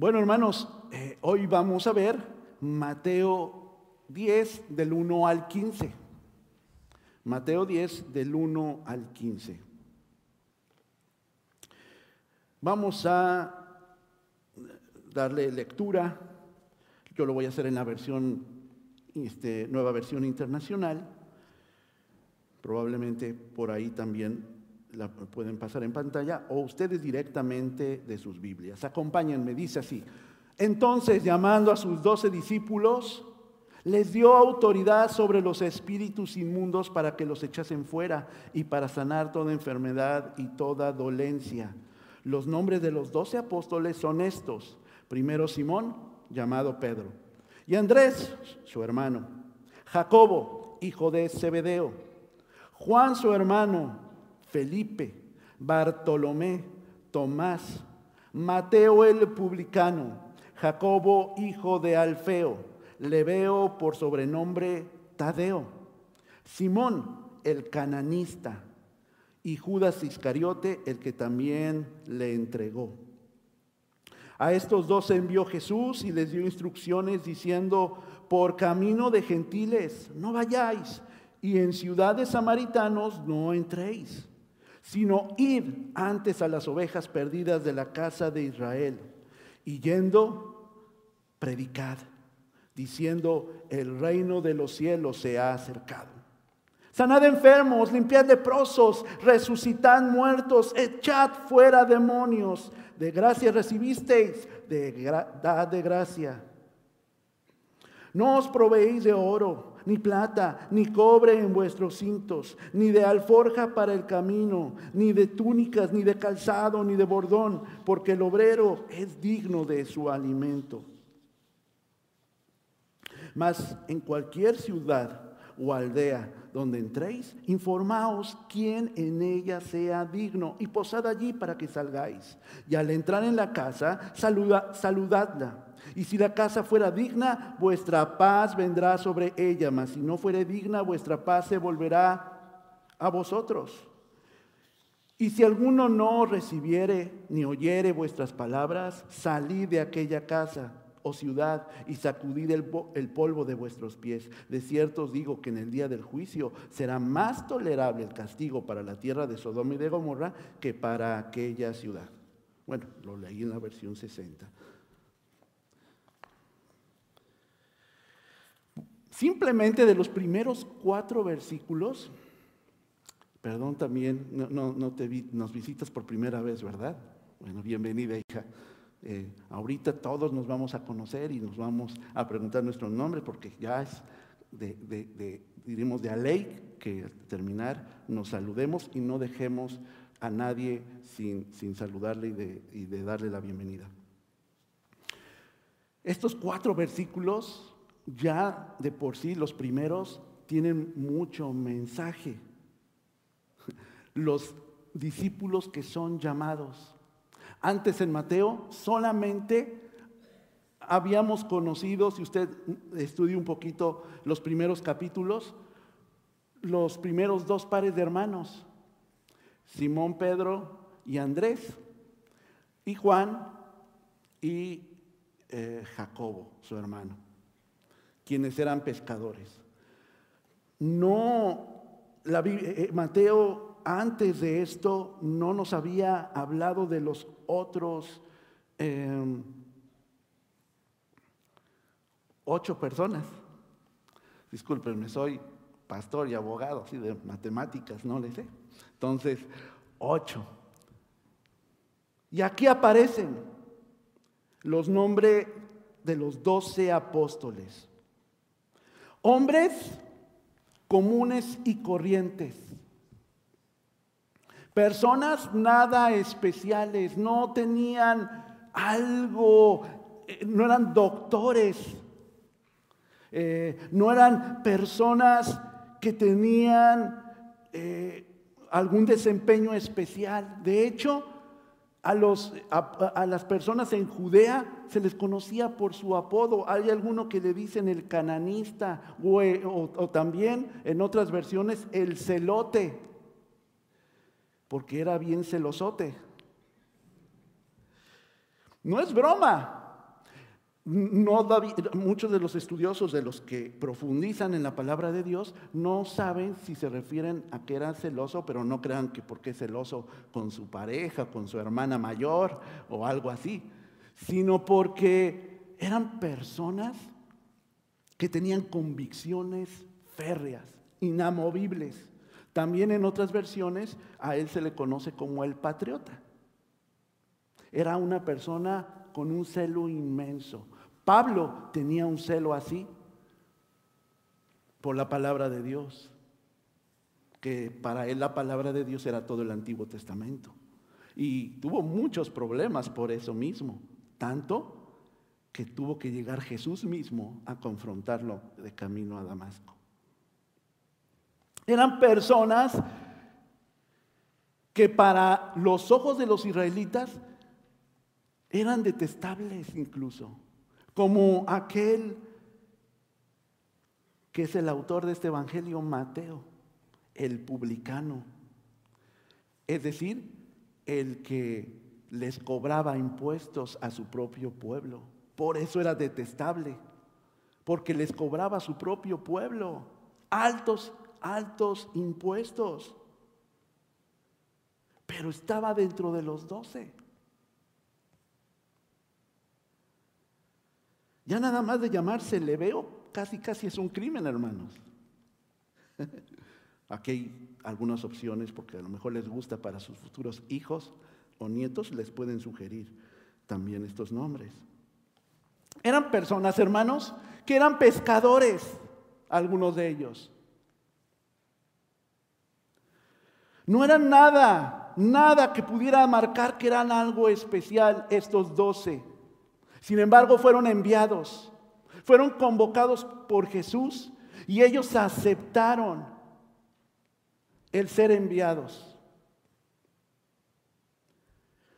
Bueno, hermanos, eh, hoy vamos a ver Mateo 10 del 1 al 15. Mateo 10 del 1 al 15. Vamos a darle lectura. Yo lo voy a hacer en la versión, este, nueva versión internacional. Probablemente por ahí también la pueden pasar en pantalla o ustedes directamente de sus Biblias. Acompáñenme, dice así. Entonces, llamando a sus doce discípulos, les dio autoridad sobre los espíritus inmundos para que los echasen fuera y para sanar toda enfermedad y toda dolencia. Los nombres de los doce apóstoles son estos. Primero Simón, llamado Pedro, y Andrés, su hermano, Jacobo, hijo de Zebedeo, Juan, su hermano, Felipe, Bartolomé, Tomás, Mateo el publicano, Jacobo, hijo de Alfeo, Leveo por sobrenombre Tadeo, Simón el cananista y Judas Iscariote el que también le entregó. A estos dos envió Jesús y les dio instrucciones diciendo, por camino de gentiles no vayáis y en ciudades samaritanos no entréis, sino id antes a las ovejas perdidas de la casa de Israel y yendo, predicad diciendo, el reino de los cielos se ha acercado. Sanad enfermos, limpiad leprosos, resucitad muertos, echad fuera demonios. De gracia recibisteis, de dad de gracia. No os proveéis de oro, ni plata, ni cobre en vuestros cintos, ni de alforja para el camino, ni de túnicas, ni de calzado, ni de bordón, porque el obrero es digno de su alimento. Mas en cualquier ciudad o aldea donde entréis, informaos quién en ella sea digno y posad allí para que salgáis. Y al entrar en la casa, saluda, saludadla. Y si la casa fuera digna, vuestra paz vendrá sobre ella, mas si no fuere digna, vuestra paz se volverá a vosotros. Y si alguno no recibiere ni oyere vuestras palabras, salid de aquella casa oh ciudad, y sacudid el, polvo de vuestros pies. De cierto os digo que en el día del juicio será más tolerable el castigo para la tierra de Sodoma y de Gomorra que para aquella ciudad. Bueno, lo leí en la versión 60. Simplemente de los primeros cuatro versículos, perdón también, no, te nos visitas por primera vez, ¿verdad? Bueno, bienvenida hija. Eh, ahorita todos nos vamos a conocer y nos vamos a preguntar nuestro nombre porque ya es de, de, diremos de a ley que al terminar nos saludemos y no dejemos a nadie sin, sin saludarle y de, y de darle la bienvenida. Estos cuatro versículos ya de por sí, los primeros, tienen mucho mensaje. Los discípulos que son llamados antes en Mateo solamente habíamos conocido, si usted estudia un poquito los primeros capítulos, los primeros dos pares de hermanos, Simón, Pedro y Andrés, y Juan y eh, Jacobo, su hermano, quienes eran pescadores. No, la, eh, Mateo antes de esto no nos había hablado de los otros em, ocho personas. Discúlpenme, soy pastor y abogado, así de matemáticas, no le sé. Entonces, ocho. Y aquí aparecen los nombres de los doce apóstoles. Hombres comunes y corrientes Personas nada especiales, no tenían algo, eh, no eran doctores, eh, no eran personas que tenían eh, algún desempeño especial. De hecho, a, los, a, las personas en Judea se les conocía por su apodo. Hay alguno que le dicen el cananista o, o también en otras versiones el celote porque era bien celosote. No es broma. muchos de los estudiosos, de los que profundizan en la palabra de Dios, no saben si se refieren a que era celoso, pero no crean que porque es celoso con su pareja, con su hermana mayor o algo así, sino porque eran personas que tenían convicciones férreas, inamovibles. También en otras versiones a él se le conoce como el patriota. Era una persona con un celo inmenso. Pablo tenía un celo así por la palabra de Dios, que para él la palabra de Dios era todo el Antiguo Testamento. Y tuvo muchos problemas por eso mismo, tanto que tuvo que llegar Jesús mismo a confrontarlo de camino a Damasco. Eran personas que para los ojos de los israelitas eran detestables incluso, como aquel que es el autor de este Evangelio, Mateo, el publicano, es decir, el que les cobraba impuestos a su propio pueblo. Por eso era detestable, porque les cobraba a su propio pueblo altos, altos impuestos. Pero estaba dentro de los doce. Ya nada más de llamarse veo casi casi es un crimen, hermanos. Aquí hay algunas opciones porque a lo mejor les gusta para sus futuros hijos o nietos, les pueden sugerir también estos nombres. Eran personas, hermanos, que eran pescadores, algunos de ellos. No eran nada, nada que pudiera marcar que eran algo especial estos doce. Sin embargo, fueron enviados, fueron convocados por Jesús y ellos aceptaron el ser enviados.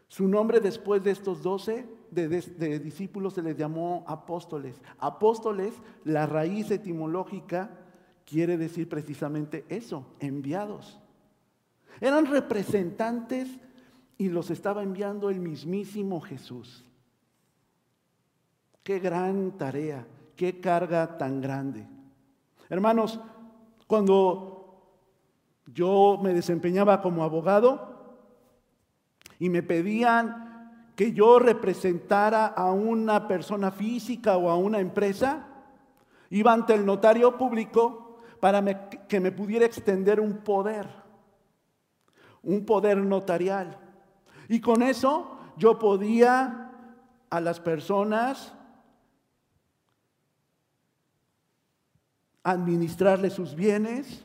Su nombre después de estos doce de, discípulos se les llamó apóstoles. Apóstoles, la raíz etimológica quiere decir precisamente eso, enviados. Eran representantes y los estaba enviando el mismísimo Jesús. Qué gran tarea, qué carga tan grande. Hermanos, cuando yo me desempeñaba como abogado y me pedían que yo representara a una persona física o a una empresa, iba ante el notario público para que me pudiera extender un poder, un poder notarial. Y con eso yo podía a las personas administrarle sus bienes,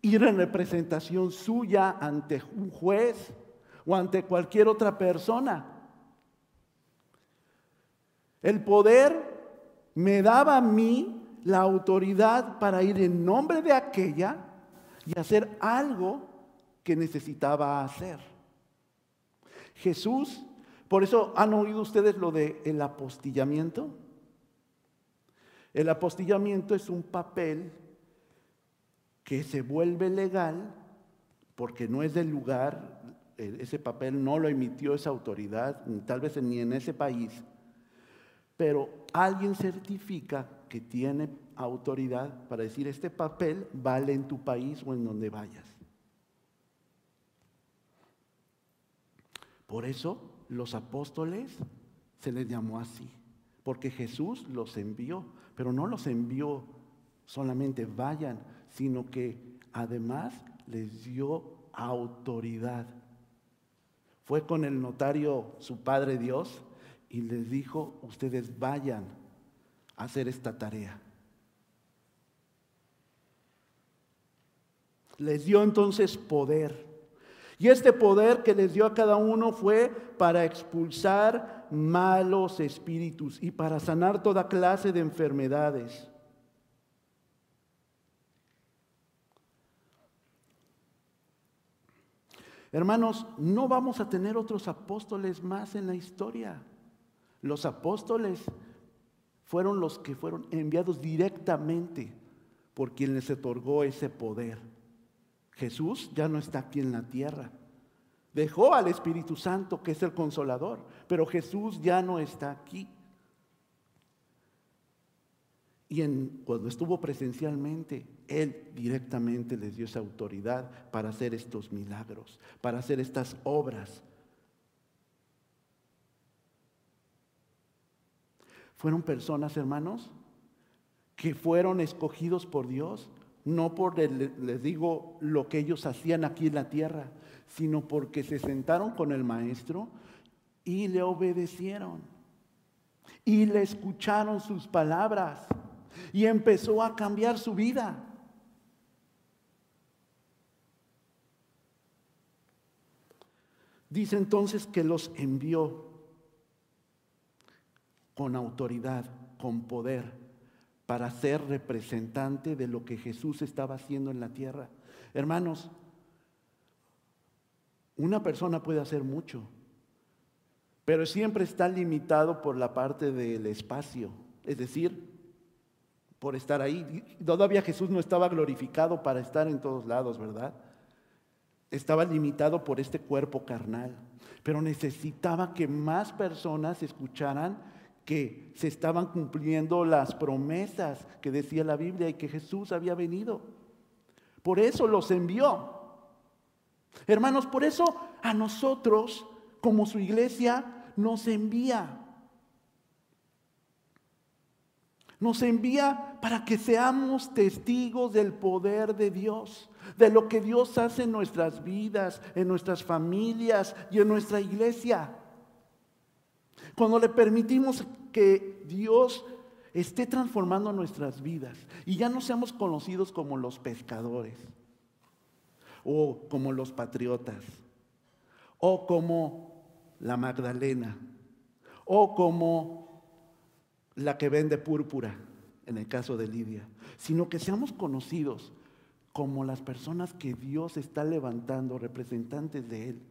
ir en representación suya ante un juez o ante cualquier otra persona. El poder me daba a mí la autoridad para ir en nombre de aquella y hacer algo que necesitaba hacer. Jesús, por eso han oído ustedes lo de el apostillamiento. El apostillamiento es un papel que se vuelve legal porque no es del lugar, e, ese papel no lo emitió esa autoridad, tal vez ni en ese país, pero alguien certifica que tiene autoridad para decir este papel vale en tu país o en donde vayas. Por eso los apóstoles se les llamó así, porque Jesús los envió pero no los envió solamente vayan, sino que además les dio autoridad. Fue con el notario su Padre Dios y les dijo, ustedes vayan a hacer esta tarea. Les dio entonces poder. Y este poder que les dio a cada uno fue para expulsar malos espíritus y para sanar toda clase de enfermedades. Hermanos, no vamos a tener otros apóstoles más en la historia. Los apóstoles fueron los que fueron enviados directamente por quien les otorgó ese poder. Jesús ya no está aquí en la tierra. Dejó al Espíritu Santo, que es el consolador, pero Jesús ya no está aquí. Y cuando estuvo presencialmente, Él directamente les dio esa autoridad para hacer estos milagros, para hacer estas obras. Fueron personas, hermanos, que fueron escogidos por Dios, no por, les digo, lo que ellos hacían aquí en la tierra, sino porque se sentaron con el maestro y le obedecieron. Y le escucharon sus palabras. Y empezó a cambiar su vida. Dice entonces que los envió con autoridad, con poder, para ser representante de lo que Jesús estaba haciendo en la tierra. Hermanos, una persona puede hacer mucho, pero siempre está limitado por la parte del espacio, es decir, por estar ahí. Todavía Jesús no estaba glorificado para estar en todos lados, ¿verdad? Estaba limitado por este cuerpo carnal, pero necesitaba que más personas escucharan que se estaban cumpliendo las promesas que decía la Biblia y que Jesús había venido. Por eso los envió. Hermanos, por eso a nosotros, como su iglesia, nos envía. Nos envía para que seamos testigos del poder de Dios, de lo que Dios hace en nuestras vidas, en nuestras familias y en nuestra iglesia. Cuando le permitimos que Dios esté transformando nuestras vidas y ya no seamos conocidos como los pescadores o como los patriotas o como la Magdalena o como la que vende púrpura en el caso de Lidia, sino que seamos conocidos como las personas que Dios está levantando, representantes de Él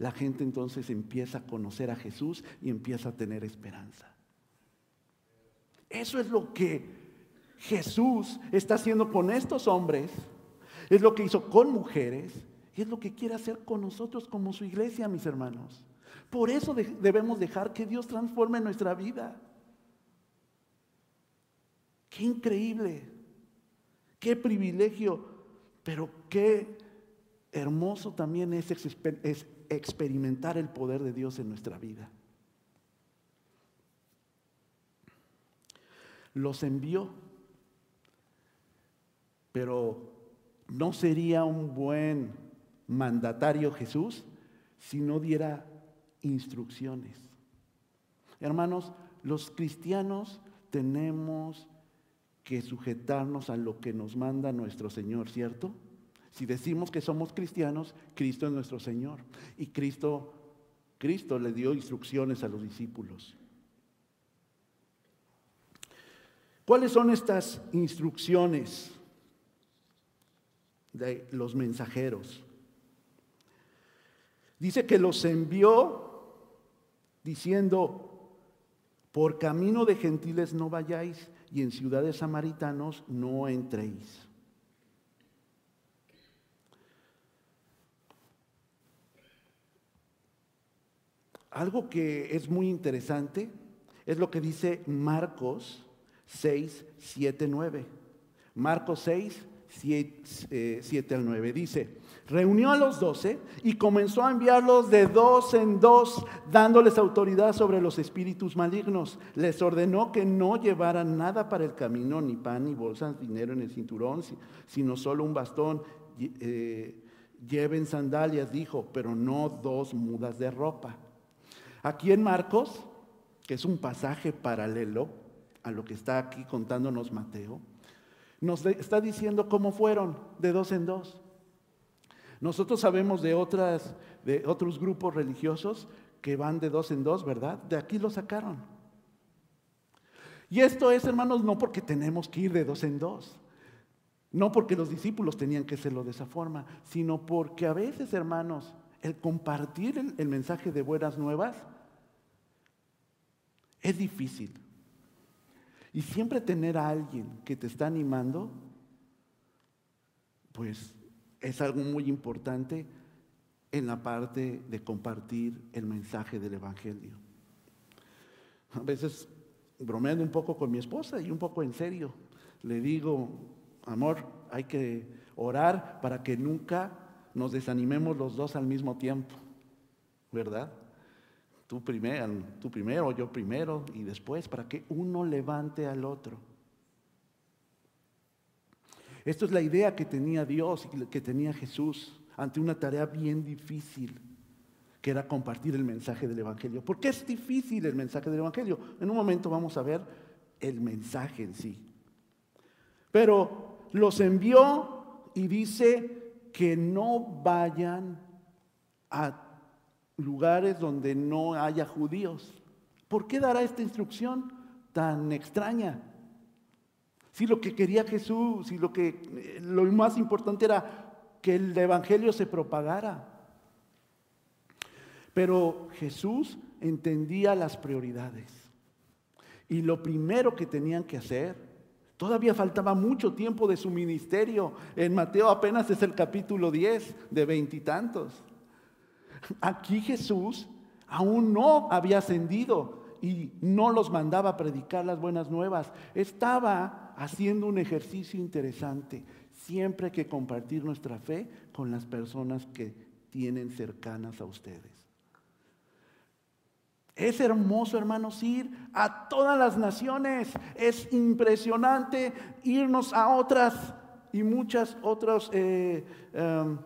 la gente entonces empieza a conocer a Jesús y empieza a tener esperanza. Eso es lo que Jesús está haciendo con estos hombres, es lo que hizo con mujeres y es lo que quiere hacer con nosotros como su iglesia, mis hermanos. Por eso debemos dejar que Dios transforme nuestra vida. Qué increíble, qué privilegio, pero qué hermoso también es, es experimentar el poder de Dios en nuestra vida. Los envió, pero no sería un buen mandatario Jesús si no diera instrucciones. Hermanos, los cristianos tenemos que sujetarnos a lo que nos manda nuestro Señor, ¿cierto? Si decimos que somos cristianos, Cristo es nuestro Señor. Y Cristo, Cristo le dio instrucciones a los discípulos. ¿Cuáles son estas instrucciones de los mensajeros? Dice que los envió diciendo, por camino de gentiles no vayáis y en ciudades samaritanos no entréis. Algo que es muy interesante es lo que dice Marcos 6, 7, 9. Marcos 6, 7, al 9. Dice, reunió a los doce y comenzó a enviarlos de dos en dos, dándoles autoridad sobre los espíritus malignos. Les ordenó que no llevaran nada para el camino, ni pan, ni bolsas, dinero en el cinturón, sino solo un bastón. Eh, lleven sandalias, dijo, pero no dos mudas de ropa. Aquí en Marcos, que es un pasaje paralelo a lo que está aquí contándonos Mateo, nos está diciendo cómo fueron de dos en dos. Nosotros sabemos de, otras, de otros grupos religiosos que van de dos en dos, ¿verdad? De aquí lo sacaron. Y esto es, hermanos, no porque tenemos que ir de dos en dos, no porque los discípulos tenían que hacerlo de esa forma, sino porque a veces, hermanos, el compartir el, mensaje de buenas nuevas es difícil. Y siempre tener a alguien que te está animando, pues es algo muy importante en la parte de compartir el mensaje del Evangelio. A veces bromeando un poco con mi esposa y un poco en serio, le digo, amor, hay que orar para que nunca nos desanimemos los dos al mismo tiempo, ¿verdad? Tú primero, tú primero, yo primero y después, para que uno levante al otro. Esto es la idea que tenía Dios y que tenía Jesús ante una tarea bien difícil, que era compartir el mensaje del Evangelio. ¿Por qué es difícil el mensaje del Evangelio? En un momento vamos a ver el mensaje en sí. Pero los envió y dice que no vayan a lugares donde no haya judíos. ¿Por qué dará esta instrucción tan extraña? Si lo que quería Jesús, si lo que lo más importante era que el evangelio se propagara. Pero Jesús entendía las prioridades. Y lo primero que tenían que hacer, todavía faltaba mucho tiempo de su ministerio. En Mateo apenas es el capítulo 10 de veintitantos. Aquí Jesús aún no había ascendido y no los mandaba a predicar las buenas nuevas. Estaba haciendo un ejercicio interesante. Siempre hay que compartir nuestra fe con las personas que tienen cercanas a ustedes. Es hermoso, hermanos, ir a todas las naciones. Es impresionante irnos a otras y muchas otros eh, em,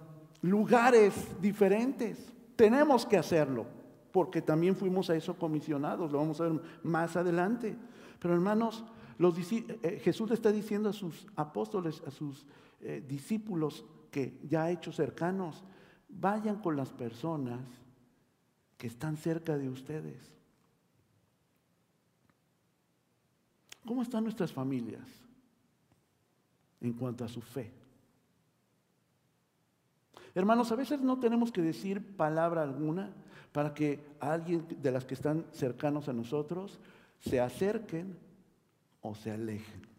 lugares diferentes. Tenemos que hacerlo, porque también fuimos a eso comisionados, lo vamos a ver más adelante. Pero hermanos, eh, Jesús le está diciendo a sus apóstoles, a sus eh, discípulos que ya ha hecho cercanos, vayan con las personas que están cerca de ustedes. ¿Cómo están nuestras familias en cuanto a su fe? Hermanos, a veces no tenemos que decir palabra alguna para que alguien de las que están cercanos a nosotros se acerquen o se alejen.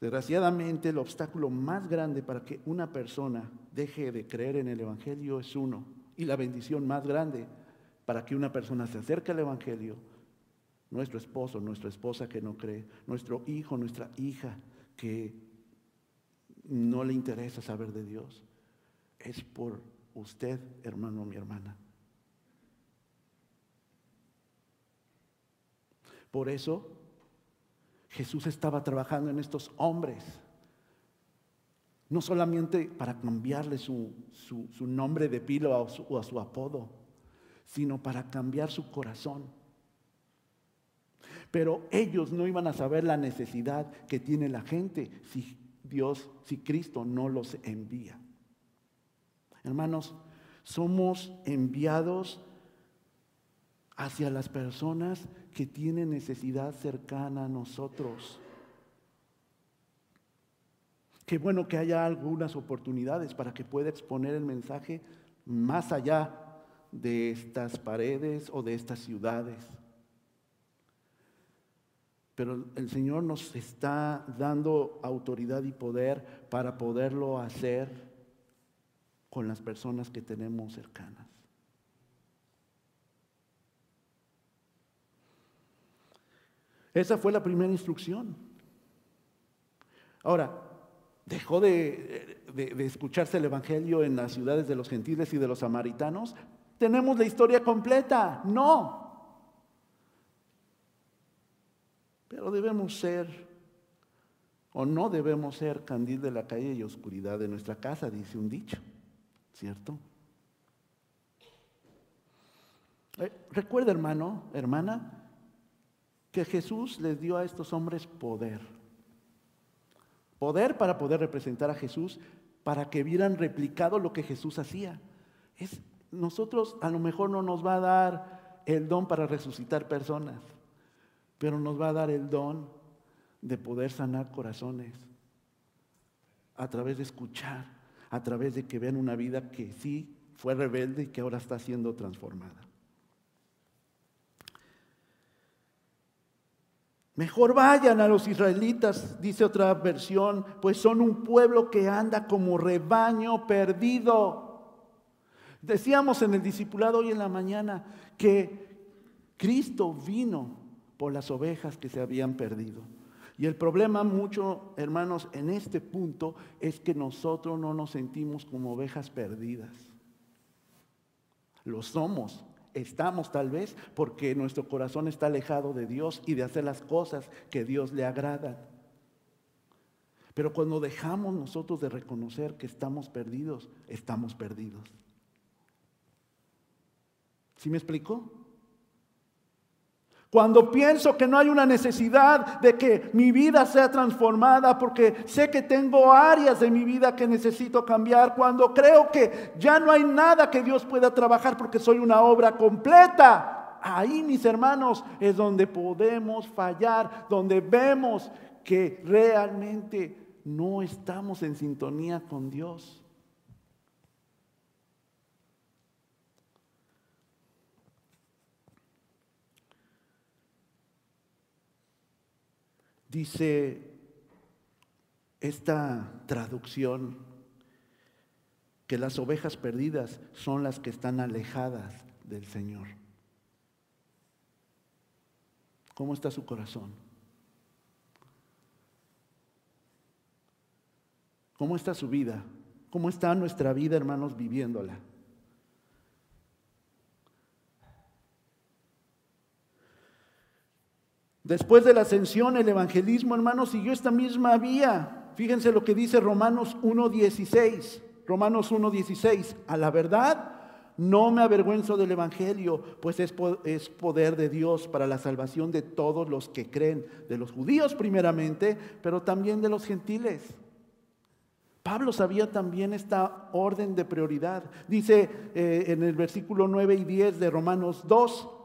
Desgraciadamente, el obstáculo más grande para que una persona deje de creer en el Evangelio es uno. Y la bendición más grande para que una persona se acerque al Evangelio, nuestro esposo, nuestra esposa que no cree, nuestro hijo, nuestra hija que no le interesa saber de Dios. Es por usted, hermano, mi hermana. Por eso Jesús estaba trabajando en estos hombres. No solamente para cambiarle su, nombre de pila o, o a su apodo, sino para cambiar su corazón. Pero ellos no iban a saber la necesidad que tiene la gente si Dios, si Cristo no los envía. Hermanos, somos enviados hacia las personas que tienen necesidad cercana a nosotros. Qué bueno que haya algunas oportunidades para que pueda exponer el mensaje más allá de estas paredes o de estas ciudades. Pero el Señor nos está dando autoridad y poder para poderlo hacer con las personas que tenemos cercanas. Esa fue la primera instrucción. Ahora, ¿dejó de, de, escucharse el Evangelio en las ciudades de los gentiles y de los samaritanos? Tenemos la historia completa. No, Pero debemos ser, o no debemos ser, candil de la calle y oscuridad de nuestra casa, dice un dicho, ¿cierto? Eh, recuerda, hermano, hermana, que Jesús les dio a estos hombres poder. Poder para poder representar a Jesús, para que vieran replicado lo que Jesús hacía. Es, nosotros a lo mejor no nos va a dar el don para resucitar personas pero nos va a dar el don de poder sanar corazones a través de escuchar, a través de que vean una vida que sí fue rebelde y que ahora está siendo transformada. Mejor vayan a los israelitas, dice otra versión, pues son un pueblo que anda como rebaño perdido. Decíamos en el discipulado hoy en la mañana que Cristo vino por las ovejas que se habían perdido. Y el problema mucho, hermanos, en este punto es que nosotros no nos sentimos como ovejas perdidas. Lo somos, estamos tal vez porque nuestro corazón está alejado de Dios y de hacer las cosas que Dios le agradan. Pero cuando dejamos nosotros de reconocer que estamos perdidos, estamos perdidos. ¿Sí me explico? Cuando pienso que no hay una necesidad de que mi vida sea transformada porque sé que tengo áreas de mi vida que necesito cambiar, cuando creo que ya no hay nada que Dios pueda trabajar porque soy una obra completa, ahí mis hermanos es donde podemos fallar, donde vemos que realmente no estamos en sintonía con Dios. Dice esta traducción que las ovejas perdidas son las que están alejadas del Señor. ¿Cómo está su corazón? ¿Cómo está su vida? ¿Cómo está nuestra vida, hermanos, viviéndola? Después de la ascensión, el evangelismo, hermanos, siguió esta misma vía. Fíjense lo que dice Romanos 1.16. Romanos 1.16. A la verdad, no me avergüenzo del Evangelio, pues es, poder de Dios para la salvación de todos los que creen, de los judíos primeramente, pero también de los gentiles. Pablo sabía también esta orden de prioridad. Dice eh, en el versículo 9 y 10 de Romanos 2,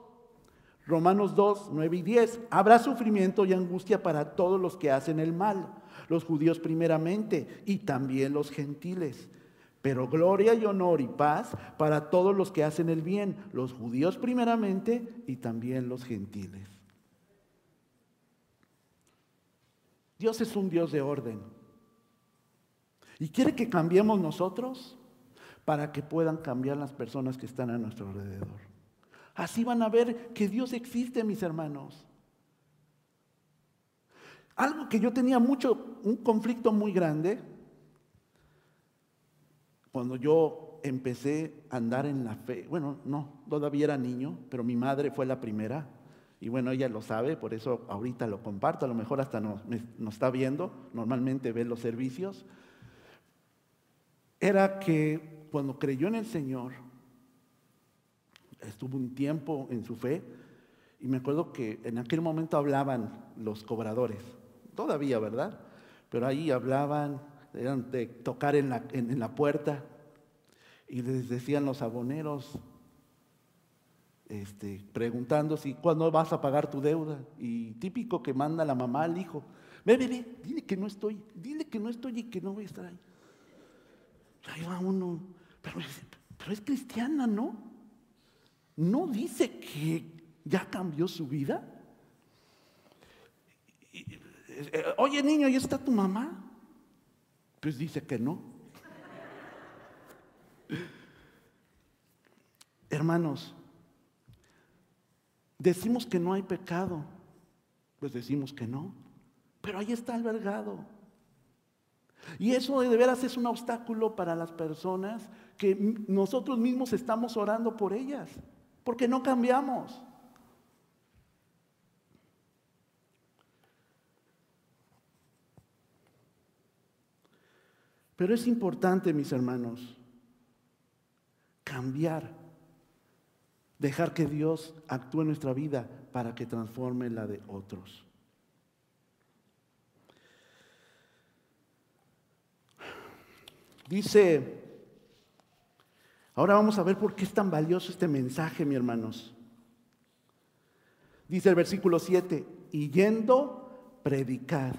Romanos 2, 9 y 10. Habrá sufrimiento y angustia para todos los que hacen el mal, los judíos primeramente y también los gentiles. Pero gloria y honor y paz para todos los que hacen el bien, los judíos primeramente y también los gentiles. Dios es un Dios de orden. Y quiere que cambiemos nosotros para que puedan cambiar las personas que están a nuestro alrededor. Así van a ver que Dios existe, mis hermanos. Algo que yo tenía mucho, un conflicto muy grande, cuando yo empecé a andar en la fe, bueno, no, todavía era niño, pero mi madre fue la primera, y bueno, ella lo sabe, por eso ahorita lo comparto, a lo mejor hasta nos, está viendo, normalmente ve los servicios, era que cuando creyó en el Señor, estuvo un tiempo en su fe y me acuerdo que en aquel momento hablaban los cobradores, todavía, ¿verdad? Pero ahí hablaban, eran de tocar en la, en, la puerta y les decían los aboneros, este, preguntando si cuándo vas a pagar tu deuda. Y típico que manda la mamá al hijo, ve, ve, dile que no estoy, dile que no estoy y que no voy a estar ahí. Ahí va uno, pero es cristiana, ¿no? ¿No dice que ya cambió su vida? Oye niño, ¿y está tu mamá? Pues dice que no. Hermanos, decimos que no hay pecado, pues decimos que no, pero ahí está albergado. Y eso de veras es un obstáculo para las personas que nosotros mismos estamos orando por ellas porque no cambiamos. Pero es importante, mis hermanos, cambiar, dejar que Dios actúe en nuestra vida para que transforme la de otros. Dice Ahora vamos a ver por qué es tan valioso este mensaje, mi hermanos. Dice el versículo 7, y yendo, predicad,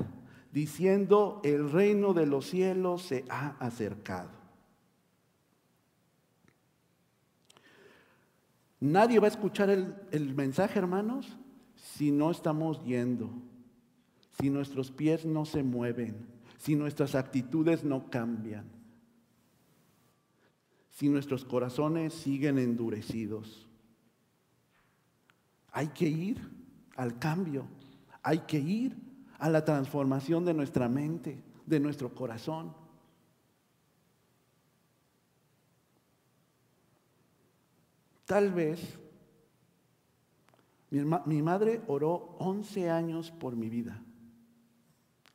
diciendo, el reino de los cielos se ha acercado. Nadie va a escuchar el, el mensaje, hermanos, si no estamos yendo, si nuestros pies no se mueven, si nuestras actitudes no cambian si nuestros corazones siguen endurecidos. Hay que ir al cambio, hay que ir a la transformación de nuestra mente, de nuestro corazón. Tal vez mi, madre oró 11 años por mi vida.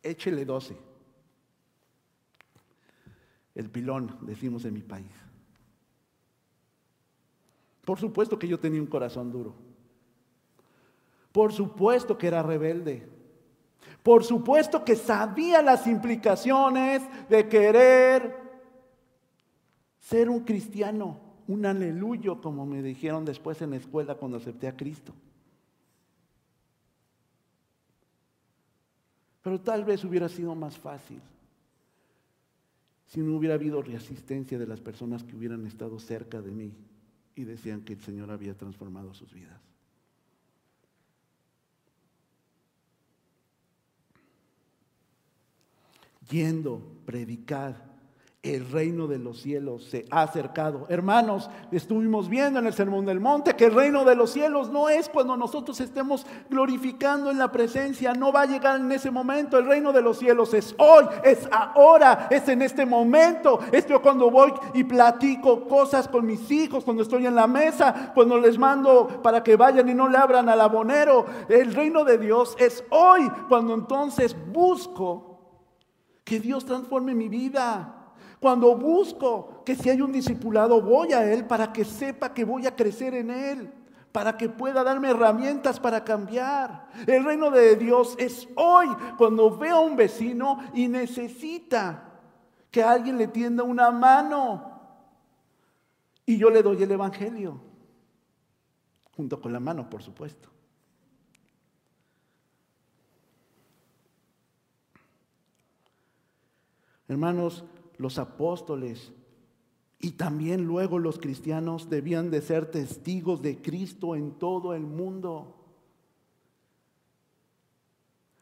Échele 12. El pilón, decimos en mi país. Por supuesto que yo tenía un corazón duro. Por supuesto que era rebelde. Por supuesto que sabía las implicaciones de querer ser un cristiano, un aleluyo, como me dijeron después en la escuela cuando acepté a Cristo. Pero tal vez hubiera sido más fácil si no hubiera habido resistencia de las personas que hubieran estado cerca de mí y decían que el Señor había transformado sus vidas. Yendo, predicar, el reino de los cielos se ha acercado. Hermanos, estuvimos viendo en el Sermón del Monte que el reino de los cielos no es cuando nosotros estemos glorificando en la presencia, no va a llegar en ese momento. El reino de los cielos es hoy, es ahora, es en este momento. Es cuando voy y platico cosas con mis hijos, cuando estoy en la mesa, cuando les mando para que vayan y no le abran al abonero. El reino de Dios es hoy, cuando entonces busco que Dios transforme mi vida. Cuando busco que si hay un discipulado, voy a Él para que sepa que voy a crecer en Él, para que pueda darme herramientas para cambiar. El reino de Dios es hoy, cuando veo a un vecino y necesita que alguien le tienda una mano. Y yo le doy el Evangelio, junto con la mano, por supuesto. Hermanos, los apóstoles y también luego los cristianos debían de ser testigos de Cristo en todo el mundo.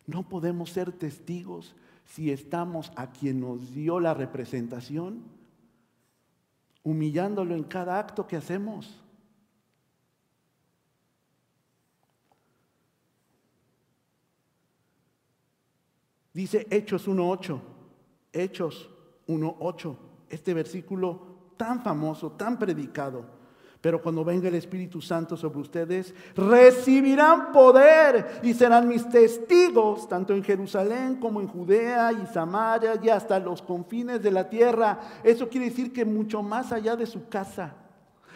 No podemos ser testigos si estamos a quien nos dio la representación, humillándolo en cada acto que hacemos. Dice Hechos 1.8, Hechos 1.8, este versículo tan famoso, tan predicado. Pero cuando venga el Espíritu Santo sobre ustedes, recibirán poder y serán mis testigos, tanto en Jerusalén como en Judea y Samaria y hasta los confines de la tierra. Eso quiere decir que mucho más allá de su casa.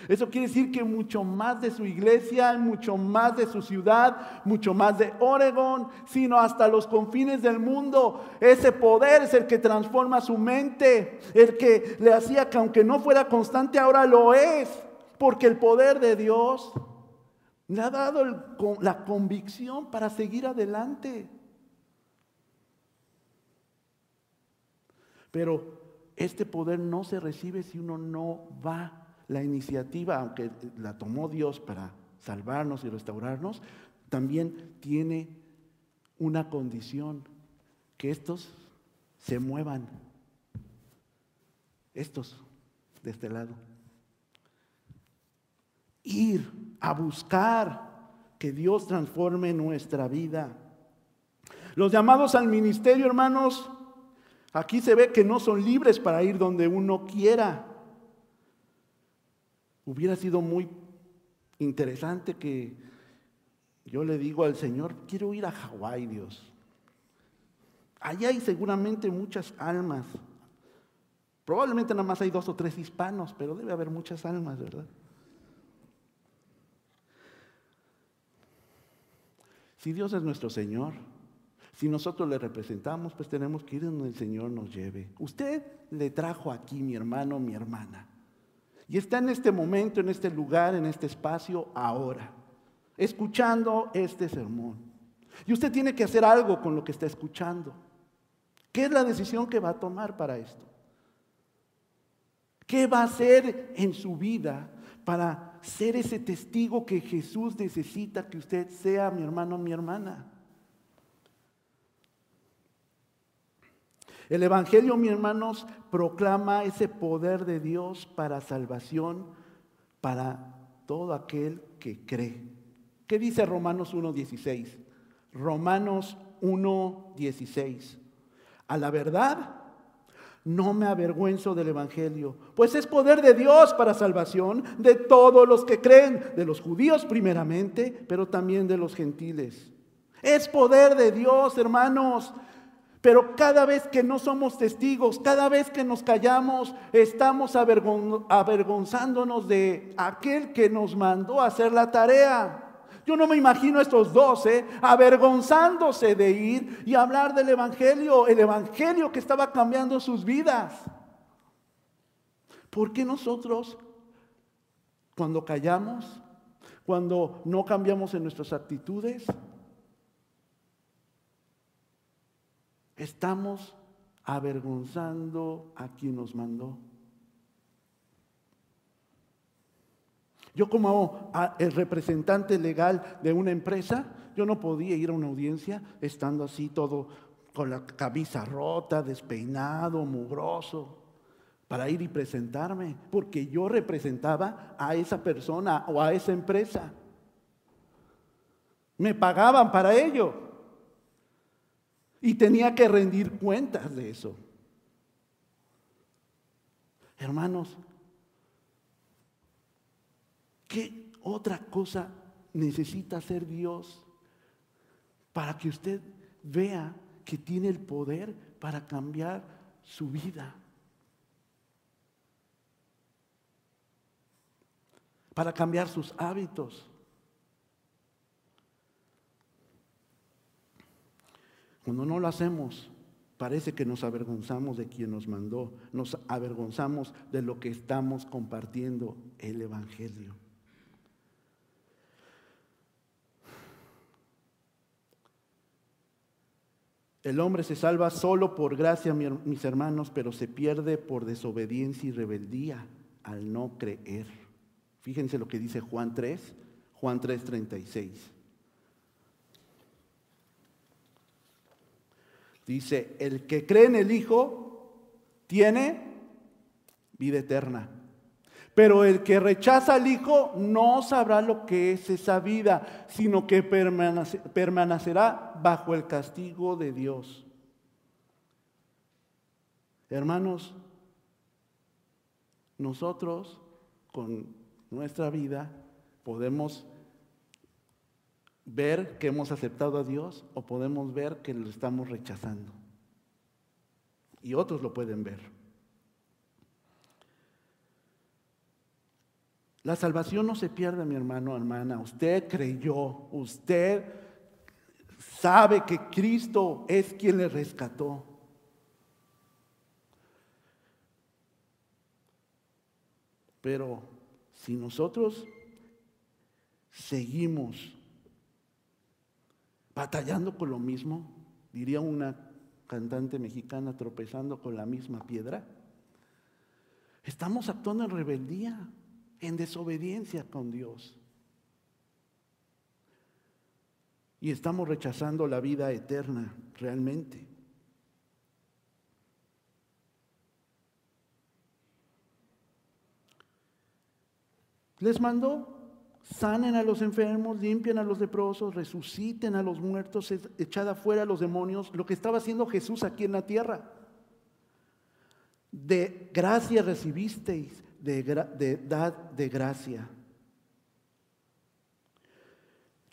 Eso quiere decir que mucho más de su iglesia, mucho más de su ciudad, mucho más de Oregón, sino hasta los confines del mundo. Ese poder es el que transforma su mente, el que le hacía que aunque no fuera constante, ahora lo es, porque el poder de Dios le ha dado la convicción para seguir adelante. Pero este poder no se recibe si uno no va la iniciativa, aunque la tomó Dios para salvarnos y restaurarnos, también tiene una condición, que estos se muevan, estos de este lado. Ir a buscar que Dios transforme nuestra vida. Los llamados al ministerio, hermanos, aquí se ve que no son libres para ir donde uno quiera. Hubiera sido muy interesante que yo le digo al Señor, quiero ir a Hawái, Dios. Allá hay seguramente muchas almas. Probablemente nada más hay dos o tres hispanos, pero debe haber muchas almas, ¿verdad? Si Dios es nuestro Señor, si nosotros le representamos, pues tenemos que ir donde el Señor nos lleve. Usted le trajo aquí, mi hermano, mi hermana. Y está en este momento, en este lugar, en este espacio, ahora, escuchando este sermón. Y usted tiene que hacer algo con lo que está escuchando. ¿Qué es la decisión que va a tomar para esto? ¿Qué va a hacer en su vida para ser ese testigo que Jesús necesita que usted sea, mi hermano, mi hermana? El Evangelio, mis hermanos, proclama ese poder de Dios para salvación para todo aquel que cree. ¿Qué dice Romanos 1.16? Romanos 1.16. A la verdad, no me avergüenzo del Evangelio, pues es poder de Dios para salvación de todos los que creen, de los judíos primeramente, pero también de los gentiles. Es poder de Dios, hermanos. Pero cada vez que no somos testigos, cada vez que nos callamos, estamos avergonzándonos de aquel que nos mandó a hacer la tarea. Yo no me imagino a estos doce avergonzándose de ir y hablar del Evangelio, el Evangelio que estaba cambiando sus vidas. ¿Por qué nosotros, cuando callamos, cuando no cambiamos en nuestras actitudes, estamos avergonzando a quien nos mandó? Yo como el representante legal de una empresa, yo no podía ir a una audiencia estando así todo con la cabeza rota, despeinado, mugroso, para ir y presentarme, porque yo representaba a esa persona o a esa empresa. Me pagaban para ello. Y tenía que rendir cuentas de eso. Hermanos, ¿Qué otra cosa necesita hacer Dios para que usted vea que tiene el poder para cambiar su vida? Para cambiar sus hábitos. Cuando no lo hacemos, parece que nos avergonzamos de quien nos mandó, nos avergonzamos de lo que estamos compartiendo, el Evangelio. El hombre se salva solo por gracia, mis hermanos, pero se pierde por desobediencia y rebeldía al no creer. Fíjense lo que dice Juan 3, Juan 3, 36. Dice, el que cree en el Hijo tiene vida eterna. Pero el que rechaza al Hijo no sabrá lo que es esa vida, sino que permanecerá bajo el castigo de Dios. Hermanos, nosotros con nuestra vida podemos ver que hemos aceptado a Dios o podemos ver que lo estamos rechazando. Y otros lo pueden ver. La salvación no se pierde, mi hermano, hermana. Usted creyó, usted sabe que Cristo es quien le rescató. Pero si nosotros seguimos batallando con lo mismo, diría una cantante mexicana tropezando con la misma piedra, estamos actuando en rebeldía en desobediencia con Dios. Y estamos rechazando la vida eterna realmente. Les mandó, sanen a los enfermos, limpien a los leprosos, resuciten a los muertos, echad afuera a los demonios, lo que estaba haciendo Jesús aquí en la tierra. De gracia recibisteis, de, de de gracia.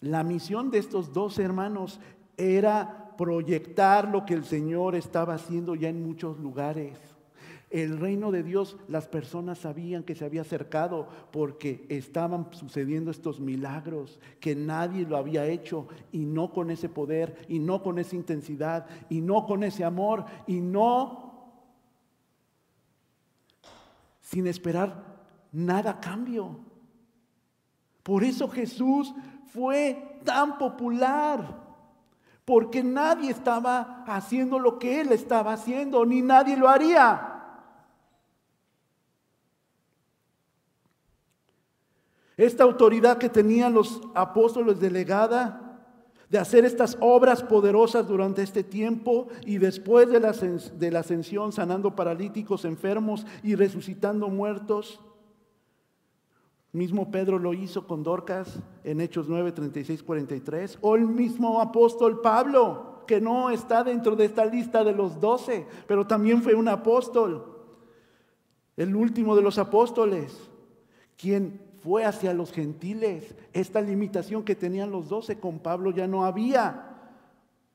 La misión de estos dos hermanos era proyectar lo que el Señor estaba haciendo ya en muchos lugares. El reino de Dios, las personas sabían que se había acercado porque estaban sucediendo estos milagros, que nadie lo había hecho y no con ese poder y no con esa intensidad y no con ese amor y no sin esperar nada a cambio. Por eso Jesús fue tan popular, porque nadie estaba haciendo lo que él estaba haciendo, ni nadie lo haría. Esta autoridad que tenían los apóstoles delegada de hacer estas obras poderosas durante este tiempo y después de la, ascensión, sanando paralíticos, enfermos y resucitando muertos. Mismo Pedro lo hizo con Dorcas en Hechos 9, 36, 43. O el mismo apóstol Pablo, que no está dentro de esta lista de los doce, pero también fue un apóstol. El último de los apóstoles, quien fue hacia los gentiles. Esta limitación que tenían los doce con Pablo ya no había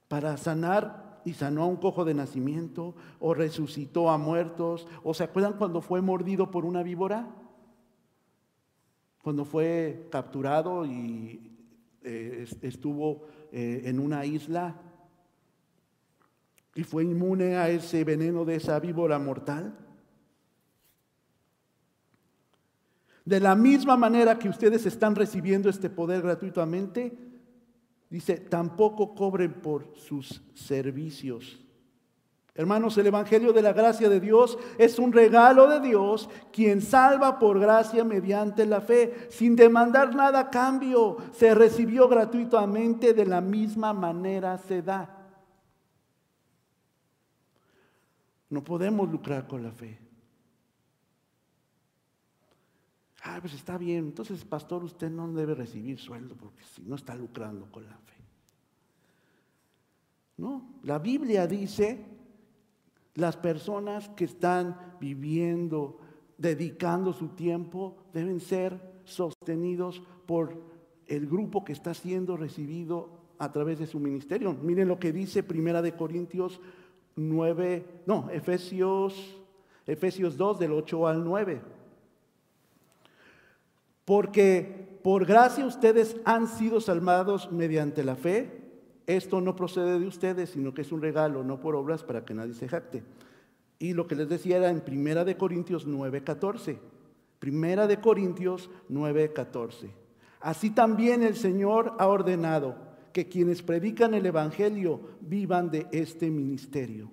para sanar y sanó a un cojo de nacimiento o resucitó a muertos. ¿O se acuerdan cuando fue mordido por una víbora? Cuando fue capturado y eh, estuvo eh, en una isla y fue inmune a ese veneno de esa víbora mortal. De la misma manera que ustedes están recibiendo este poder gratuitamente, dice, tampoco cobren por sus servicios. Hermanos, el Evangelio de la gracia de Dios es un regalo de Dios, quien salva por gracia mediante la fe, sin demandar nada a cambio. Se recibió gratuitamente, de la misma manera se da. No podemos lucrar con la fe. Ah, pues está bien. Entonces, pastor, usted no debe recibir sueldo porque si no está lucrando con la fe. No, la Biblia dice, las personas que están viviendo, dedicando su tiempo, deben ser sostenidos por el grupo que está siendo recibido a través de su ministerio. Miren lo que dice Primera de Corintios 9, no, Efesios, Efesios 2 del 8 al 9. Porque por gracia ustedes han sido salvados mediante la fe. Esto no procede de ustedes, sino que es un regalo, no por obras para que nadie se jacte. Y lo que les decía era en Primera de Corintios 9:14. Primera de Corintios 9:14. Así también el Señor ha ordenado que quienes predican el evangelio vivan de este ministerio.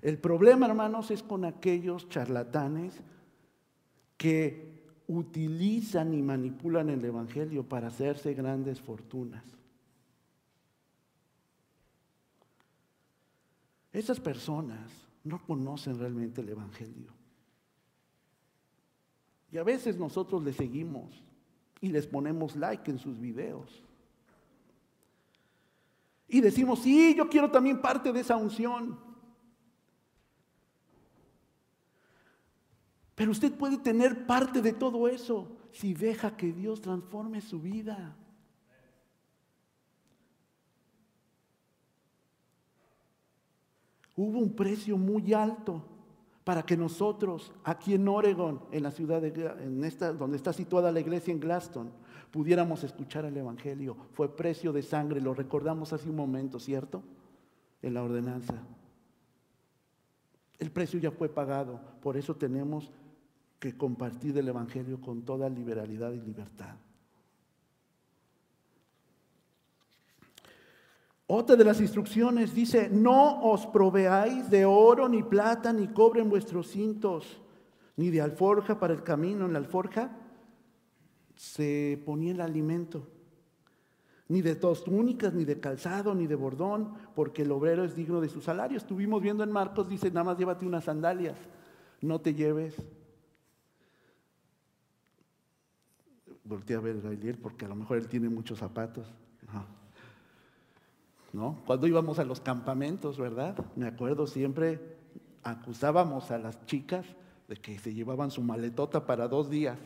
El problema, hermanos, es con aquellos charlatanes que utilizan y manipulan el Evangelio para hacerse grandes fortunas. Esas personas no conocen realmente el Evangelio. Y a veces nosotros les seguimos y les ponemos like en sus videos. Y decimos, sí, yo quiero también parte de esa unción. Pero usted puede tener parte de todo eso si deja que Dios transforme su vida. Hubo un precio muy alto para que nosotros, aquí en Oregon, en la ciudad de, en esta, donde está situada la iglesia en Glaston, pudiéramos escuchar el Evangelio. Fue precio de sangre, lo recordamos hace un momento, ¿cierto? En la ordenanza. El precio ya fue pagado, por eso tenemos que compartir el Evangelio con toda liberalidad y libertad. Otra de las instrucciones dice, no os proveáis de oro, ni plata, ni cobre en vuestros cintos, ni de alforja para el camino. En la alforja se ponía el alimento, ni de dos túnicas, ni de calzado, ni de bordón, porque el obrero es digno de su salario. Estuvimos viendo en Marcos, dice, nada más llévate unas sandalias, no te lleves volteé a ver a Eliel porque a lo mejor él tiene muchos zapatos. No. Cuando íbamos a los campamentos, ¿verdad? Me acuerdo siempre acusábamos a las chicas de que se llevaban su maletota para dos días.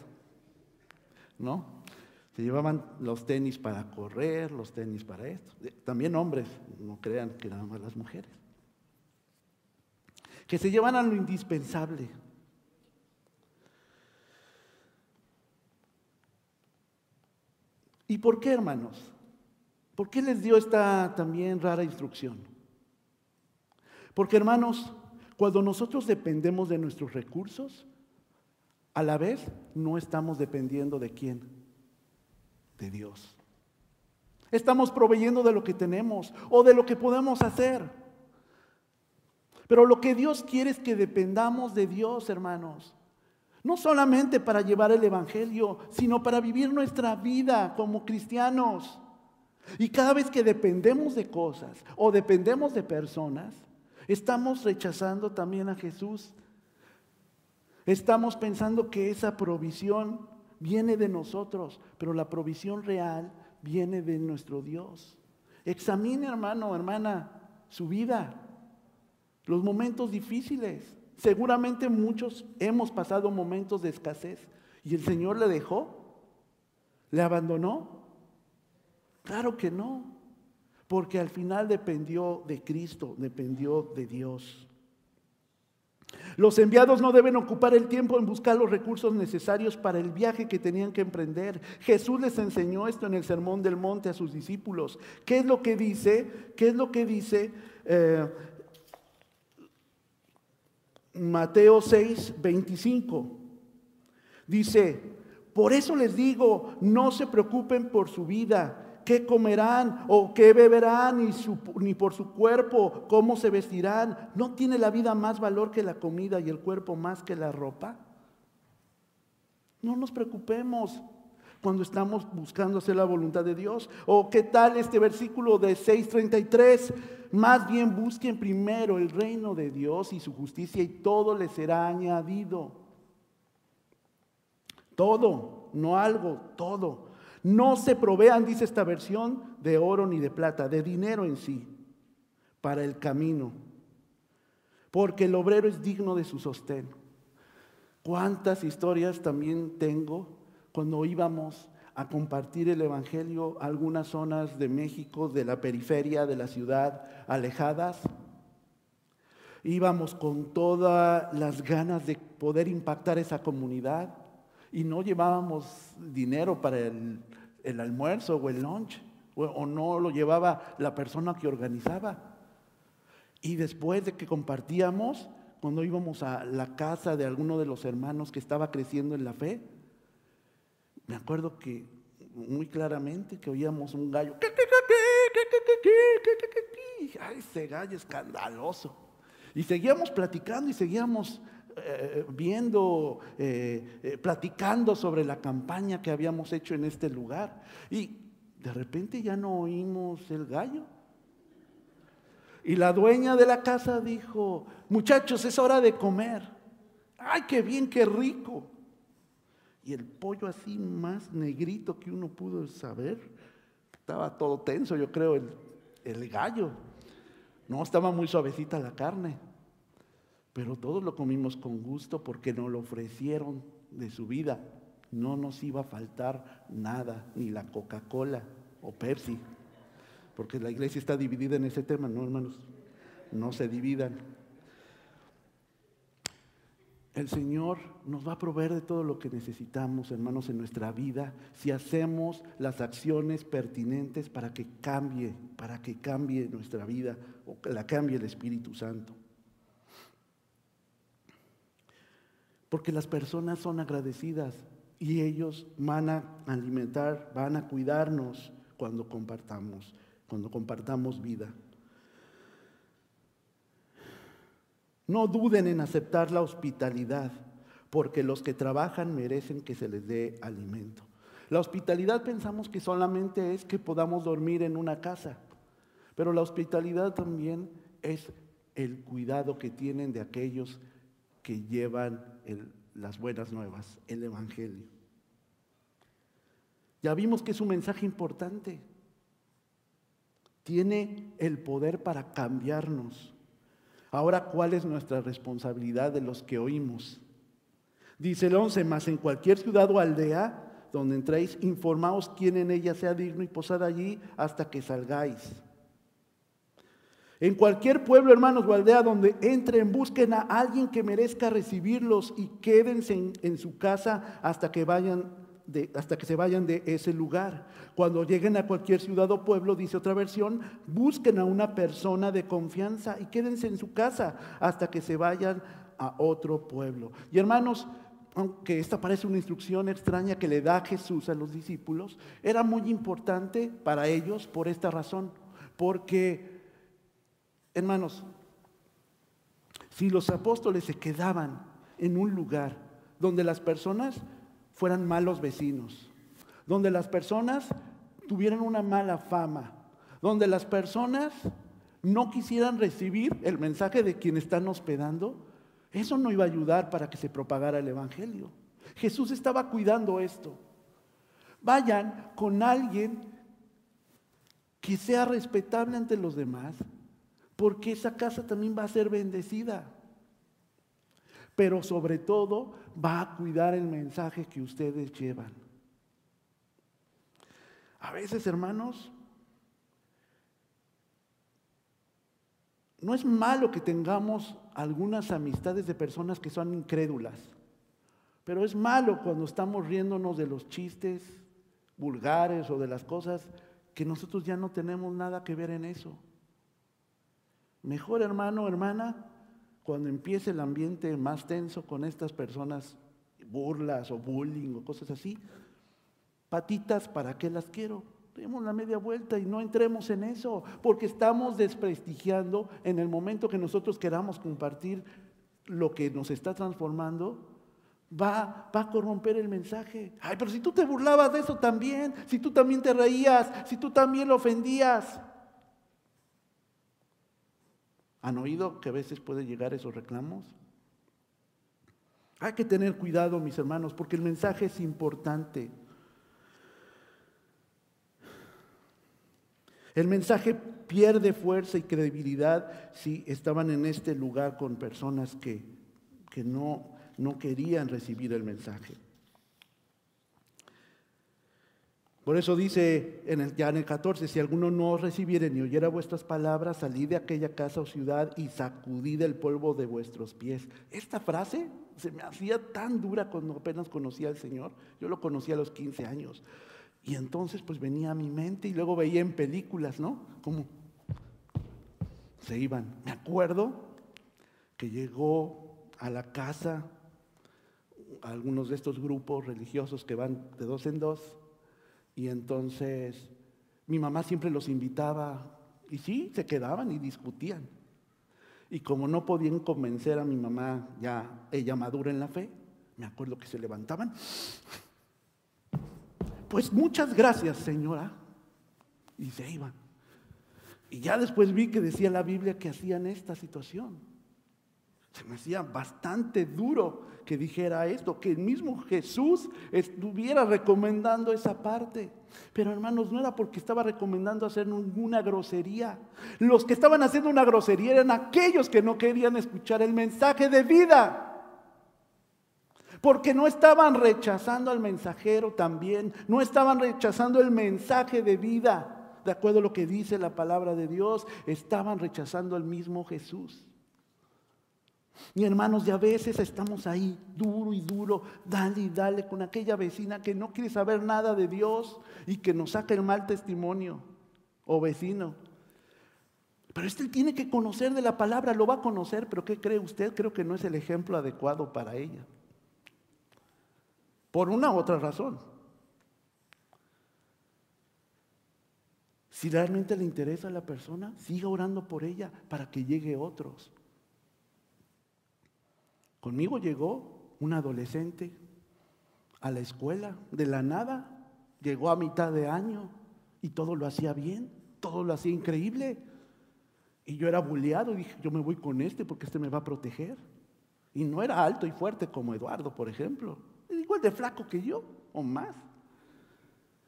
¿No? Se llevaban los tenis para correr, los tenis para esto. También hombres, no crean que nada más las mujeres. Que se llevan a lo indispensable. ¿Y por qué, hermanos? ¿Por qué les dio esta también rara instrucción? Porque, hermanos, cuando nosotros dependemos de nuestros recursos, a la vez no estamos dependiendo de quién? De Dios. Estamos proveyendo de lo que tenemos o de lo que podemos hacer. Pero lo que Dios quiere es que dependamos de Dios, hermanos. No solamente para llevar el Evangelio, sino para vivir nuestra vida como cristianos. Y cada vez que dependemos de cosas o dependemos de personas, estamos rechazando también a Jesús. Estamos pensando que esa provisión viene de nosotros, pero la provisión real viene de nuestro Dios. Examine, hermano, hermana, su vida, los momentos difíciles. Seguramente muchos hemos pasado momentos de escasez y el Señor le dejó, le abandonó. Claro que no, porque al final dependió de Cristo, dependió de Dios. Los enviados no deben ocupar el tiempo en buscar los recursos necesarios para el viaje que tenían que emprender. Jesús les enseñó esto en el Sermón del Monte a sus discípulos. ¿Qué es lo que dice? ¿Qué es lo que dice eh, Mateo 6, 25? Dice, por eso les digo, no se preocupen por su vida qué comerán o qué beberán, ni, por su cuerpo, cómo se vestirán. ¿No tiene la vida más valor que la comida y el cuerpo más que la ropa? No nos preocupemos cuando estamos buscando hacer la voluntad de Dios. ¿O qué tal este versículo de 6.33? Más bien busquen primero el reino de Dios y su justicia y todo les será añadido. Todo, no algo, todo. No se provean, dice esta versión, de oro ni de plata, de dinero en sí, para el camino, porque el obrero es digno de su sostén. ¿Cuántas historias también tengo cuando íbamos a compartir el Evangelio algunas zonas de México, de la periferia, de la ciudad, alejadas? Íbamos con todas las ganas de poder impactar esa comunidad y no llevábamos dinero para el, almuerzo o el lunch, o, no lo llevaba la persona que organizaba. Y después de que compartíamos, cuando íbamos a la casa de alguno de los hermanos que estaba creciendo en la fe, me acuerdo que muy claramente que oíamos un gallo. Ay, ese gallo escandaloso. Y seguíamos platicando y seguíamos eh, viendo, eh, eh, platicando sobre la campaña que habíamos hecho en este lugar. Y de repente ya no oímos el gallo. Y la dueña de la casa dijo, muchachos, es hora de comer. Ay, qué bien, qué rico. Y el pollo así más negrito que uno pudo saber, estaba todo tenso, yo creo, el, el gallo. No, estaba muy suavecita la carne. Pero todos lo comimos con gusto porque nos lo ofrecieron de su vida. No nos iba a faltar nada, ni la Coca-Cola o Pepsi. Porque la iglesia está dividida en ese tema, ¿no, hermanos? No se dividan. El Señor nos va a proveer de todo lo que necesitamos, hermanos, en nuestra vida, si hacemos las acciones pertinentes para que cambie, para que cambie nuestra vida o que la cambie el Espíritu Santo. Porque las personas son agradecidas y ellos van a alimentar, van a cuidarnos cuando compartamos, cuando compartamos vida. No duden en aceptar la hospitalidad, porque los que trabajan merecen que se les dé alimento. La hospitalidad pensamos que solamente es que podamos dormir en una casa, pero la hospitalidad también es el cuidado que tienen de aquellos que llevan las buenas nuevas, el Evangelio. Ya vimos que es un mensaje importante. Tiene el poder para cambiarnos. Ahora, ¿cuál es nuestra responsabilidad de los que oímos? Dice el 11, más en cualquier ciudad o aldea donde entréis, informaos quién en ella sea digno y posad allí hasta que salgáis. En cualquier pueblo, hermanos, o aldea donde entren, busquen a alguien que merezca recibirlos y quédense en, su casa hasta que vayan hasta que se vayan de ese lugar. Cuando lleguen a cualquier ciudad o pueblo, dice otra versión, busquen a una persona de confianza y quédense en su casa hasta que se vayan a otro pueblo. Y hermanos, aunque esta parece una instrucción extraña que le da Jesús a los discípulos, era muy importante para ellos por esta razón, porque Hermanos, si los apóstoles se quedaban en un lugar donde las personas fueran malos vecinos, donde las personas tuvieran una mala fama, donde las personas no quisieran recibir el mensaje de quien están hospedando, eso no iba a ayudar para que se propagara el Evangelio. Jesús estaba cuidando esto. Vayan con alguien que sea respetable ante los demás, porque esa casa también va a ser bendecida. Pero sobre todo va a cuidar el mensaje que ustedes llevan. A veces, hermanos, no es malo que tengamos algunas amistades de personas que son incrédulas, pero es malo cuando estamos riéndonos de los chistes vulgares o de las cosas que nosotros ya no tenemos nada que ver en eso. Mejor hermano, hermana, cuando empiece el ambiente más tenso con estas personas, burlas o bullying o cosas así, patitas, ¿para qué las quiero? Demos la media vuelta y no entremos en eso, porque estamos desprestigiando en el momento que nosotros queramos compartir lo que nos está transformando, va, va a corromper el mensaje. Ay, pero si tú te burlabas de eso también, si tú también te reías, si tú también lo ofendías. ¿Han oído que a veces puede llegar esos reclamos? Hay que tener cuidado, mis hermanos, porque el mensaje es importante. El mensaje pierde fuerza y credibilidad si estaban en este lugar con personas que, que no, no querían recibir el mensaje. Por eso dice en el, ya en el 14, si alguno no recibiere ni oyera vuestras palabras, salid de aquella casa o ciudad y sacudid el polvo de vuestros pies. Esta frase se me hacía tan dura cuando apenas conocía al Señor. Yo lo conocí a los 15 años. Y entonces pues venía a mi mente y luego veía en películas, ¿no? Como se iban. Me acuerdo que llegó a la casa algunos de estos grupos religiosos que van de dos en dos y entonces mi mamá siempre los invitaba y sí, se quedaban y discutían. Y como no podían convencer a mi mamá, ya ella madura en la fe, me acuerdo que se levantaban. Pues muchas gracias, señora. Y se iban. Y ya después vi que decía la Biblia que hacían esta situación. Se me hacía bastante duro que dijera esto, que el mismo Jesús estuviera recomendando esa parte. Pero hermanos, no era porque estaba recomendando hacer ninguna grosería. Los que estaban haciendo una grosería eran aquellos que no querían escuchar el mensaje de vida. Porque no estaban rechazando al mensajero también, no estaban rechazando el mensaje de vida, de acuerdo a lo que dice la palabra de Dios, estaban rechazando al mismo Jesús. Y hermanos, y a veces estamos ahí, duro y duro, dale y dale con aquella vecina que no quiere saber nada de Dios y que nos saca el mal testimonio, o vecino. Pero este tiene que conocer de la palabra, lo va a conocer, pero ¿qué cree usted? Creo que no es el ejemplo adecuado para ella. Por una u otra razón. Si realmente le interesa a la persona, siga orando por ella para que llegue otros. Conmigo llegó un adolescente a la escuela de la nada, llegó a mitad de año y todo lo hacía bien, todo lo hacía increíble. Y yo era bulleado y dije, yo me voy con este porque este me va a proteger. Y no era alto y fuerte como Eduardo, por ejemplo. igual de flaco que yo, o más.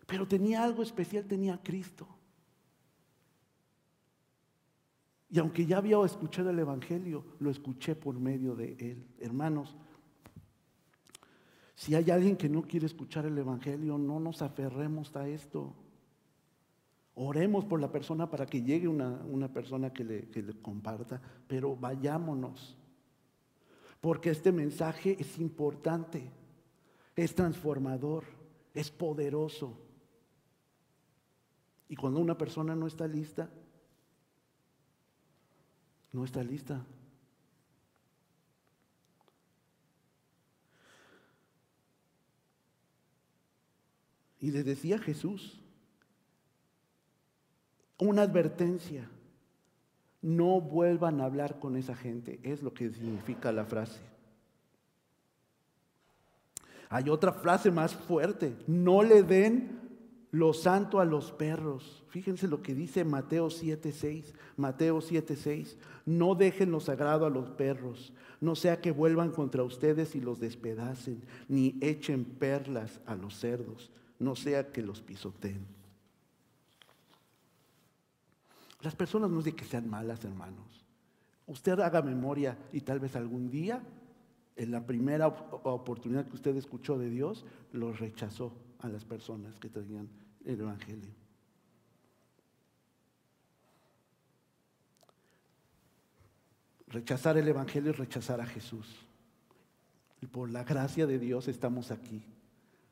Pero tenía algo especial, tenía a Cristo. Y aunque ya había escuchado el Evangelio, lo escuché por medio de él. Hermanos, si hay alguien que no quiere escuchar el Evangelio, no nos aferremos a esto. Oremos por la persona para que llegue una, persona que le, que le comparta, pero vayámonos. Porque este mensaje es importante, es transformador, es poderoso. Y cuando una persona no está lista, no está lista. Y le decía Jesús una advertencia. No vuelvan a hablar con esa gente, es lo que significa la frase. Hay otra frase más fuerte, no le den lo santo a los perros. Fíjense lo que dice Mateo 7:6. Mateo 7:6. No dejen lo sagrado a los perros, no sea que vuelvan contra ustedes y los despedacen, ni echen perlas a los cerdos, no sea que los pisoteen. Las personas no es de que sean malas, hermanos. Usted haga memoria y tal vez algún día, en la primera oportunidad que usted escuchó de Dios, lo rechazó a las personas que tenían el Evangelio. Rechazar el Evangelio es rechazar a Jesús. Y por la gracia de Dios estamos aquí.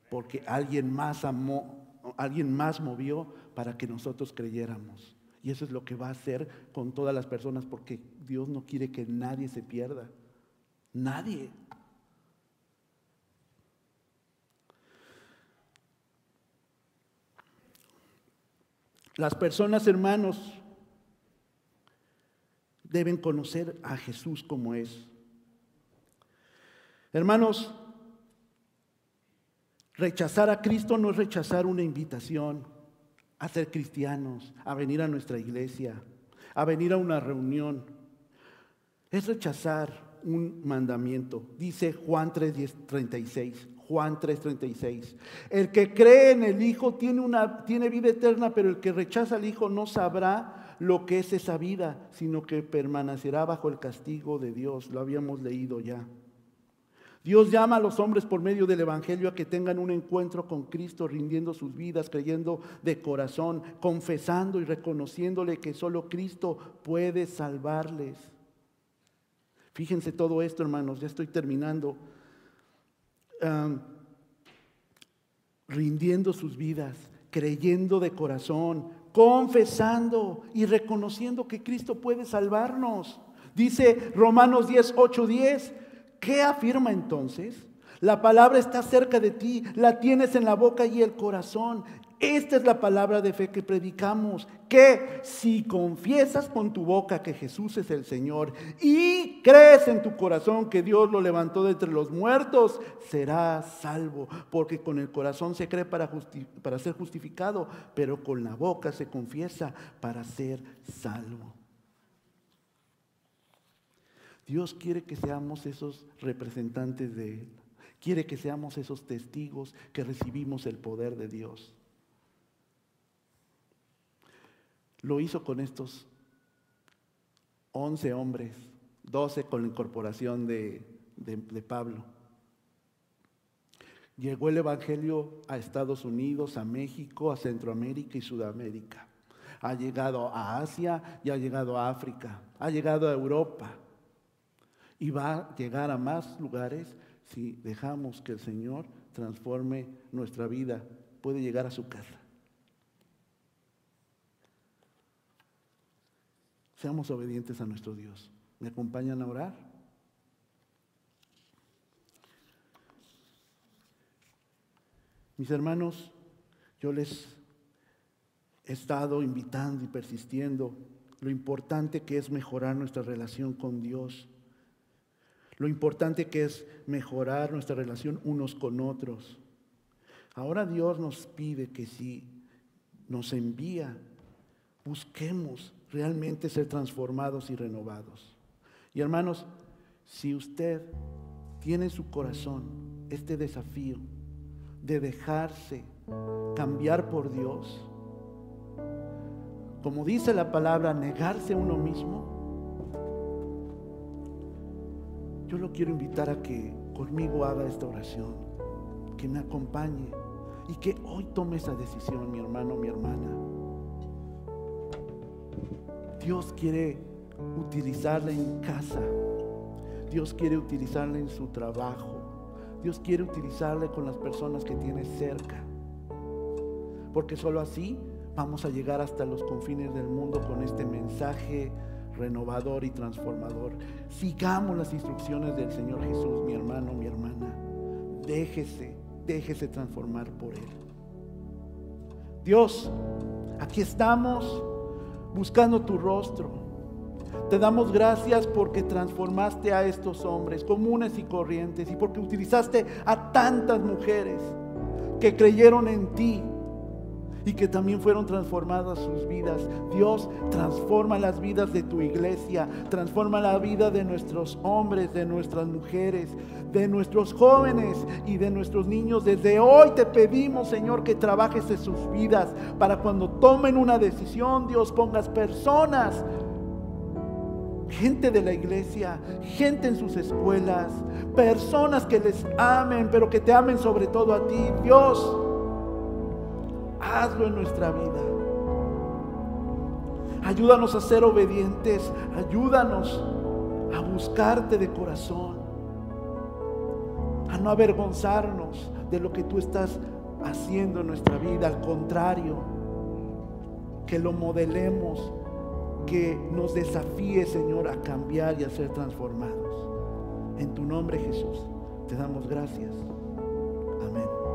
Porque alguien más amó, alguien más movió para que nosotros creyéramos. Y eso es lo que va a hacer con todas las personas porque Dios no quiere que nadie se pierda. Nadie. Las personas, hermanos, deben conocer a Jesús como es. Hermanos, rechazar a Cristo no es rechazar una invitación a ser cristianos, a venir a nuestra iglesia, a venir a una reunión. Es rechazar un mandamiento. Dice Juan 3:36. Juan 3:36. El que cree en el Hijo tiene, una, tiene vida eterna, pero el que rechaza al Hijo no sabrá lo que es esa vida, sino que permanecerá bajo el castigo de Dios. Lo habíamos leído ya. Dios llama a los hombres por medio del Evangelio a que tengan un encuentro con Cristo, rindiendo sus vidas, creyendo de corazón, confesando y reconociéndole que solo Cristo puede salvarles. Fíjense todo esto, hermanos, ya estoy terminando rindiendo sus vidas, creyendo de corazón, confesando y reconociendo que Cristo puede salvarnos. Dice Romanos 10, 8, 10. ¿Qué afirma entonces? La palabra está cerca de ti, la tienes en la boca y el corazón. Esta es la palabra de fe que predicamos, que si confiesas con tu boca que Jesús es el Señor y crees en tu corazón que Dios lo levantó de entre los muertos, serás salvo, porque con el corazón se cree para, para ser justificado, pero con la boca se confiesa para ser salvo. Dios quiere que seamos esos representantes de Él. Quiere que seamos esos testigos que recibimos el poder de Dios. Lo hizo con estos 11 hombres, 12 con la incorporación de, Pablo. Llegó el Evangelio a Estados Unidos, a México, a Centroamérica y Sudamérica. Ha llegado a Asia y ha llegado a África. Ha llegado a Europa. Y va a llegar a más lugares si dejamos que el Señor transforme nuestra vida. Puede llegar a su casa. Seamos obedientes a nuestro Dios. ¿Me acompañan a orar? Mis hermanos, yo les he estado invitando y persistiendo lo importante que es mejorar nuestra relación con Dios, lo importante que es mejorar nuestra relación unos con otros. Ahora Dios nos pide que si nos envía, busquemos realmente ser transformados y renovados. Y hermanos, si usted tiene en su corazón este desafío de dejarse cambiar por Dios, como dice la palabra, negarse a uno mismo, yo lo quiero invitar a que conmigo haga esta oración, que me acompañe y que hoy tome esa decisión, mi hermano, mi hermana. Dios quiere utilizarla en casa. Dios quiere utilizarla en su trabajo. Dios quiere utilizarla con las personas que tiene cerca. Porque solo así vamos a llegar hasta los confines del mundo con este mensaje renovador y transformador. Sigamos las instrucciones del Señor Jesús, mi hermano, mi hermana. Déjese, déjese transformar por Él. Dios, aquí estamos buscando tu rostro. Te damos gracias porque transformaste a estos hombres comunes y corrientes y porque utilizaste a tantas mujeres que creyeron en ti y que también fueron transformadas sus vidas. Dios, transforma las vidas de tu iglesia, transforma la vida de nuestros hombres, de nuestras mujeres, de nuestros jóvenes y de nuestros niños. Desde hoy te pedimos, Señor, que trabajes en sus vidas para cuando tomen una decisión, Dios, pongas personas gente de la iglesia, gente en sus escuelas, personas que les amen, pero que te amen sobre todo a ti. Dios, hazlo en nuestra vida. Ayúdanos a ser obedientes, ayúdanos a buscarte de corazón, a no avergonzarnos de lo que tú estás haciendo en nuestra vida, al contrario, que lo modelemos, que nos desafíe, Señor, a cambiar y a ser transformados. En tu nombre, Jesús, te damos gracias. Amén.